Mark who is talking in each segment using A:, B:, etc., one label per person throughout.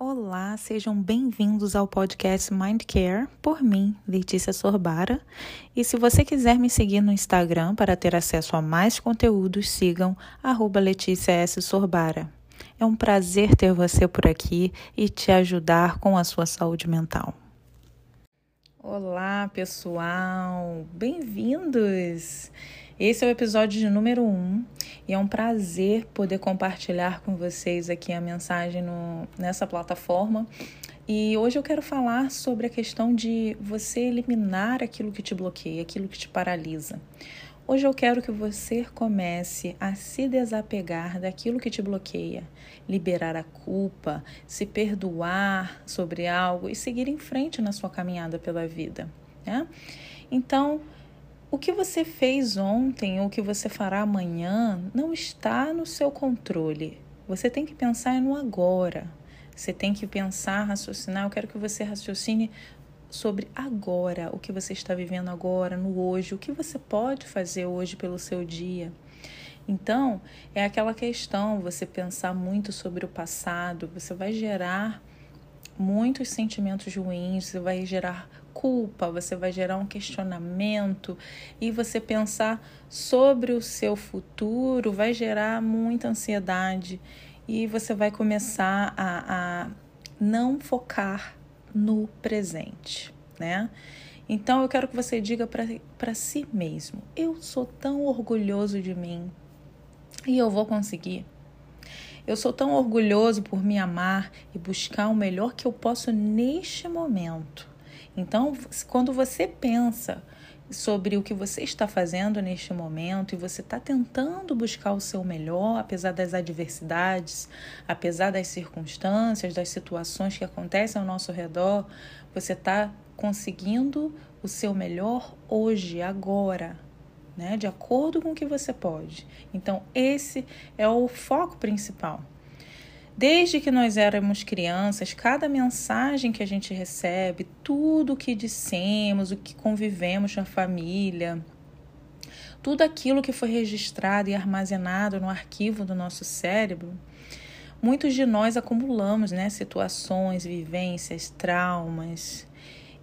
A: Olá, sejam bem-vindos ao podcast Mind Care por mim, Letícia Sorbara. E se você quiser me seguir no Instagram para ter acesso a mais conteúdos, sigam arroba Letícia S. Sorbara. É um prazer ter você por aqui e te ajudar com a sua saúde mental. Olá, pessoal! Bem-vindos! Esse é o episódio de número 1 um, e é um prazer poder compartilhar com vocês aqui a mensagem no, nessa plataforma. E hoje eu quero falar sobre a questão de você eliminar aquilo que te bloqueia, aquilo que te paralisa. Hoje eu quero que você comece a se desapegar daquilo que te bloqueia, liberar a culpa, se perdoar sobre algo e seguir em frente na sua caminhada pela vida. Né? Então, o que você fez ontem ou o que você fará amanhã não está no seu controle. Você tem que pensar no agora. Você tem que pensar, raciocinar. Eu quero que você raciocine sobre agora, o que você está vivendo agora, no hoje, o que você pode fazer hoje pelo seu dia. Então, é aquela questão, você pensar muito sobre o passado, você vai gerar muitos sentimentos ruins, você vai gerar culpa, você vai gerar um questionamento e você pensar sobre o seu futuro vai gerar muita ansiedade e você vai começar a, a não focar no presente, né? Então eu quero que você diga para si mesmo: eu sou tão orgulhoso de mim e eu vou conseguir. Eu sou tão orgulhoso por me amar e buscar o melhor que eu posso neste momento. Então, quando você pensa sobre o que você está fazendo neste momento e você está tentando buscar o seu melhor, apesar das adversidades, apesar das circunstâncias, das situações que acontecem ao nosso redor, você está conseguindo o seu melhor hoje, agora, né? De acordo com o que você pode. Então, esse é o foco principal. Desde que nós éramos crianças, cada mensagem que a gente recebe, tudo o que dissemos, o que convivemos na família, tudo aquilo que foi registrado e armazenado no arquivo do nosso cérebro, muitos de nós acumulamos, né, situações, vivências, traumas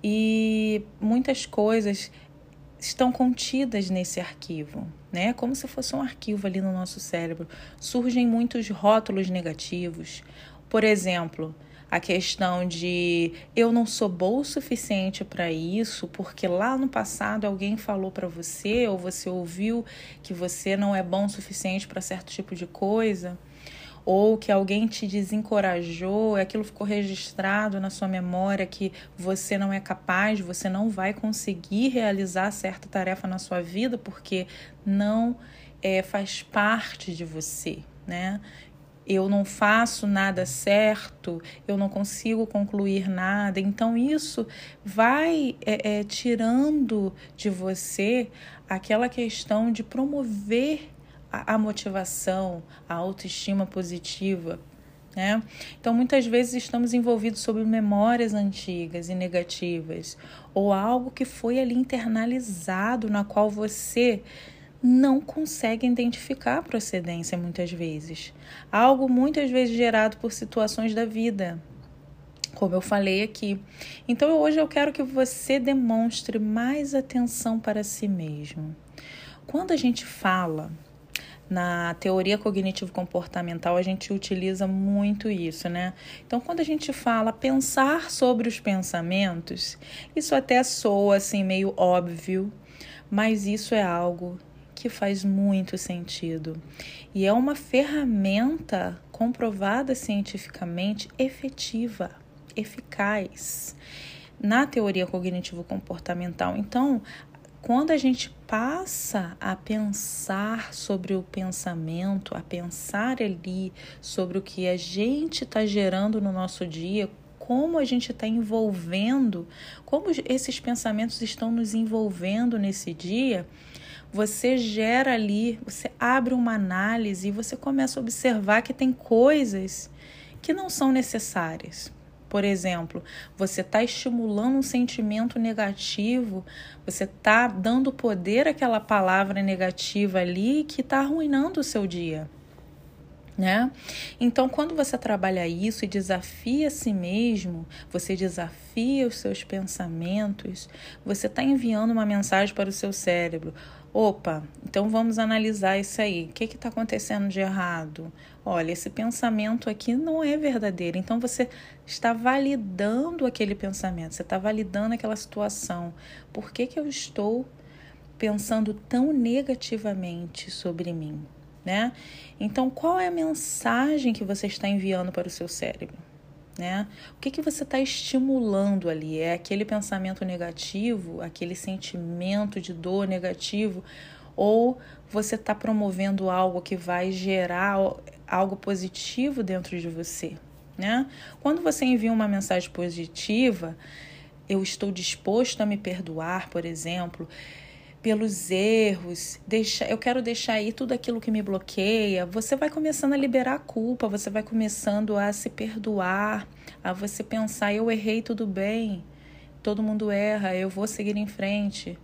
A: e muitas coisas estão contidas nesse arquivo, né? Como se fosse um arquivo ali no nosso cérebro. Surgem muitos rótulos negativos. Por exemplo, a questão de eu não sou boa o suficiente para isso, porque lá no passado alguém falou para você ou você ouviu que você não é bom o suficiente para certo tipo de coisa ou que alguém te desencorajou, aquilo ficou registrado na sua memória que você não é capaz, você não vai conseguir realizar certa tarefa na sua vida porque não é, faz parte de você, né? eu não faço nada certo, eu não consigo concluir nada. Então, isso vai é, é, tirando de você aquela questão de promover a, motivação, a autoestima positiva. Né? Então, muitas vezes estamos envolvidos sobre memórias antigas e negativas, ou algo que foi ali internalizado, na qual você não consegue identificar a procedência muitas vezes. Algo muitas vezes gerado por situações da vida, como eu falei aqui. Então, hoje eu quero que você demonstre mais atenção para si mesmo. Quando a gente fala na teoria cognitivo-comportamental a gente utiliza muito isso, né? Então, quando a gente fala pensar sobre os pensamentos, isso até soa assim meio óbvio, mas isso é algo que faz muito sentido e é uma ferramenta comprovada cientificamente efetiva, eficaz na teoria cognitivo-comportamental. Então, quando a gente passa a pensar sobre o pensamento, a pensar ali sobre o que a gente está gerando no nosso dia, como a gente está envolvendo, como esses pensamentos estão nos envolvendo nesse dia, você gera ali, você abre uma análise e você começa a observar que tem coisas que não são necessárias. Por exemplo, você está estimulando um sentimento negativo, você está dando poder àquela palavra negativa ali que está arruinando o seu dia. Né? Então, quando você trabalha isso e desafia a si mesmo, você desafia os seus pensamentos, você está enviando uma mensagem para o seu cérebro. Opa, então vamos analisar isso aí. O que está acontecendo de errado? Olha, esse pensamento aqui não é verdadeiro. Então você está validando aquele pensamento, você está validando aquela situação. Por que, que eu estou pensando tão negativamente sobre mim? Né? Então, qual é a mensagem que você está enviando para o seu cérebro? Né? O que, que você está estimulando ali? É aquele pensamento negativo, aquele sentimento de dor negativo, ou você está promovendo algo que vai gerar algo positivo dentro de você? Né? Quando você envia uma mensagem positiva, eu estou disposto a me perdoar, por exemplo, pelos erros, deixa, eu quero deixar aí tudo aquilo que me bloqueia. Você vai começando a liberar a culpa, você vai começando a se perdoar, a você pensar: eu errei, tudo bem, todo mundo erra, eu vou seguir em frente,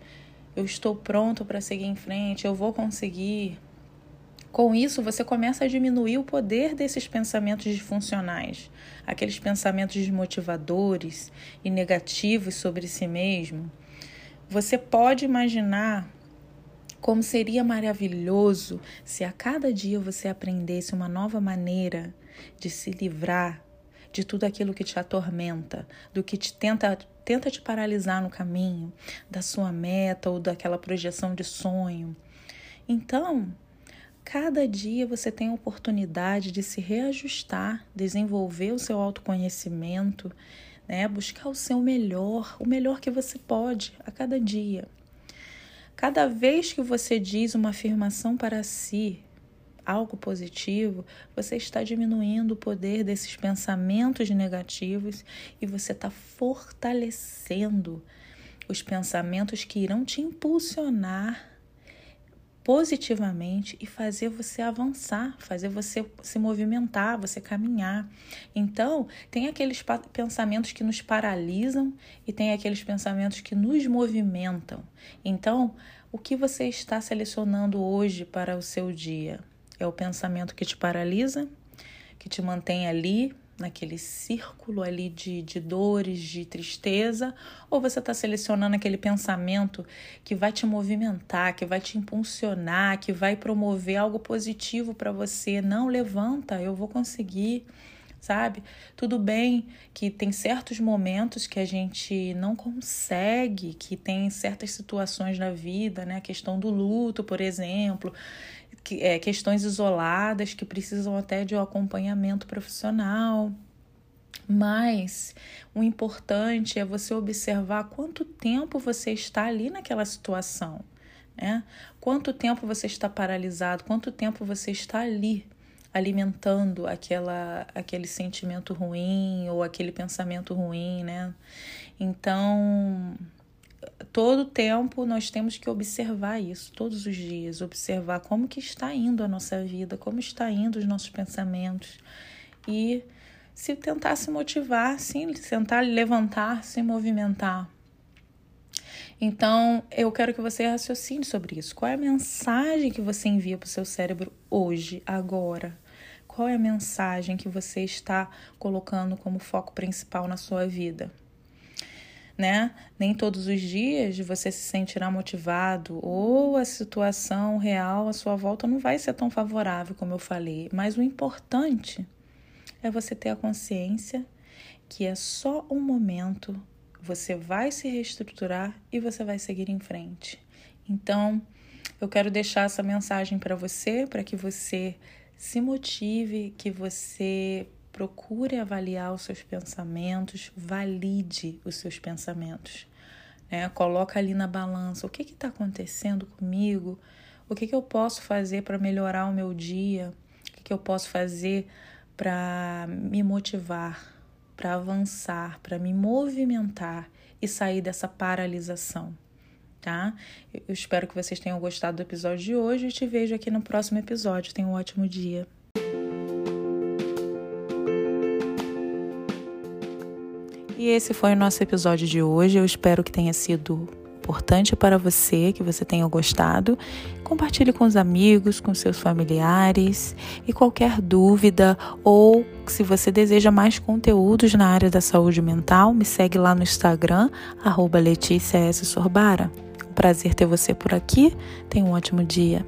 A: eu estou pronto para seguir em frente, eu vou conseguir. Com isso, você começa a diminuir o poder desses pensamentos disfuncionais, aqueles pensamentos desmotivadores e negativos sobre si mesmo você pode imaginar como seria maravilhoso se a cada dia você aprendesse uma nova maneira de se livrar de tudo aquilo que te atormenta, do que te tenta, tenta te paralisar no caminho, da sua meta ou daquela projeção de sonho. Então, cada dia você tem a oportunidade de se reajustar, desenvolver o seu autoconhecimento né? Buscar o seu melhor, o melhor que você pode a cada dia. Cada vez que você diz uma afirmação para si, algo positivo, você está diminuindo o poder desses pensamentos negativos e você está fortalecendo os pensamentos que irão te impulsionar positivamente e fazer você avançar, fazer você se movimentar, você caminhar. Então, tem aqueles pensamentos que nos paralisam e tem aqueles pensamentos que nos movimentam. Então, o que você está selecionando hoje para o seu dia? É o pensamento que te paralisa, que te mantém ali naquele círculo ali de, de dores, de tristeza, ou você está selecionando aquele pensamento que vai te movimentar, que vai te impulsionar, que vai promover algo positivo para você. Não, levanta, eu vou conseguir sabe? Tudo bem que tem certos momentos que a gente não consegue, que tem certas situações na vida, né? A questão do luto, por exemplo, que, é, questões isoladas que precisam até de um acompanhamento profissional. Mas o importante é você observar quanto tempo você está ali naquela situação, né? Quanto tempo você está paralisado, quanto tempo você está ali alimentando aquela, aquele sentimento ruim ou aquele pensamento ruim, né? Então, todo tempo nós temos que observar isso, todos os dias, observar como que está indo a nossa vida, como está indo os nossos pensamentos e se tentar se motivar, sim, tentar levantar, se movimentar. Então, eu quero que você raciocine sobre isso. Qual é a mensagem que você envia para o seu cérebro hoje, agora? Qual é a mensagem que você está colocando como foco principal na sua vida? Né? Nem todos os dias você se sentirá motivado ou a situação real à sua volta não vai ser tão favorável como eu falei, mas o importante é você ter a consciência que é só um momento, você vai se reestruturar e você vai seguir em frente. Então, eu quero deixar essa mensagem para você, para que você se motive, que você procure avaliar os seus pensamentos, valide os seus pensamentos. Né? Coloca ali na balança o que está acontecendo comigo, o que, que eu posso fazer para melhorar o meu dia, o que, que eu posso fazer para me motivar, para avançar, para me movimentar e sair dessa paralisação. Tá? Eu espero que vocês tenham gostado do episódio de hoje e te vejo aqui no próximo episódio. Tenha um ótimo dia. E esse foi o nosso episódio de hoje. Eu espero que tenha sido importante para você, que você tenha gostado. Compartilhe com os amigos, com seus familiares e qualquer dúvida ou se você deseja mais conteúdos na área da saúde mental, me segue lá no Instagram, arroba Letícia S. Sorbara. Um prazer ter você por aqui. Tenha um ótimo dia.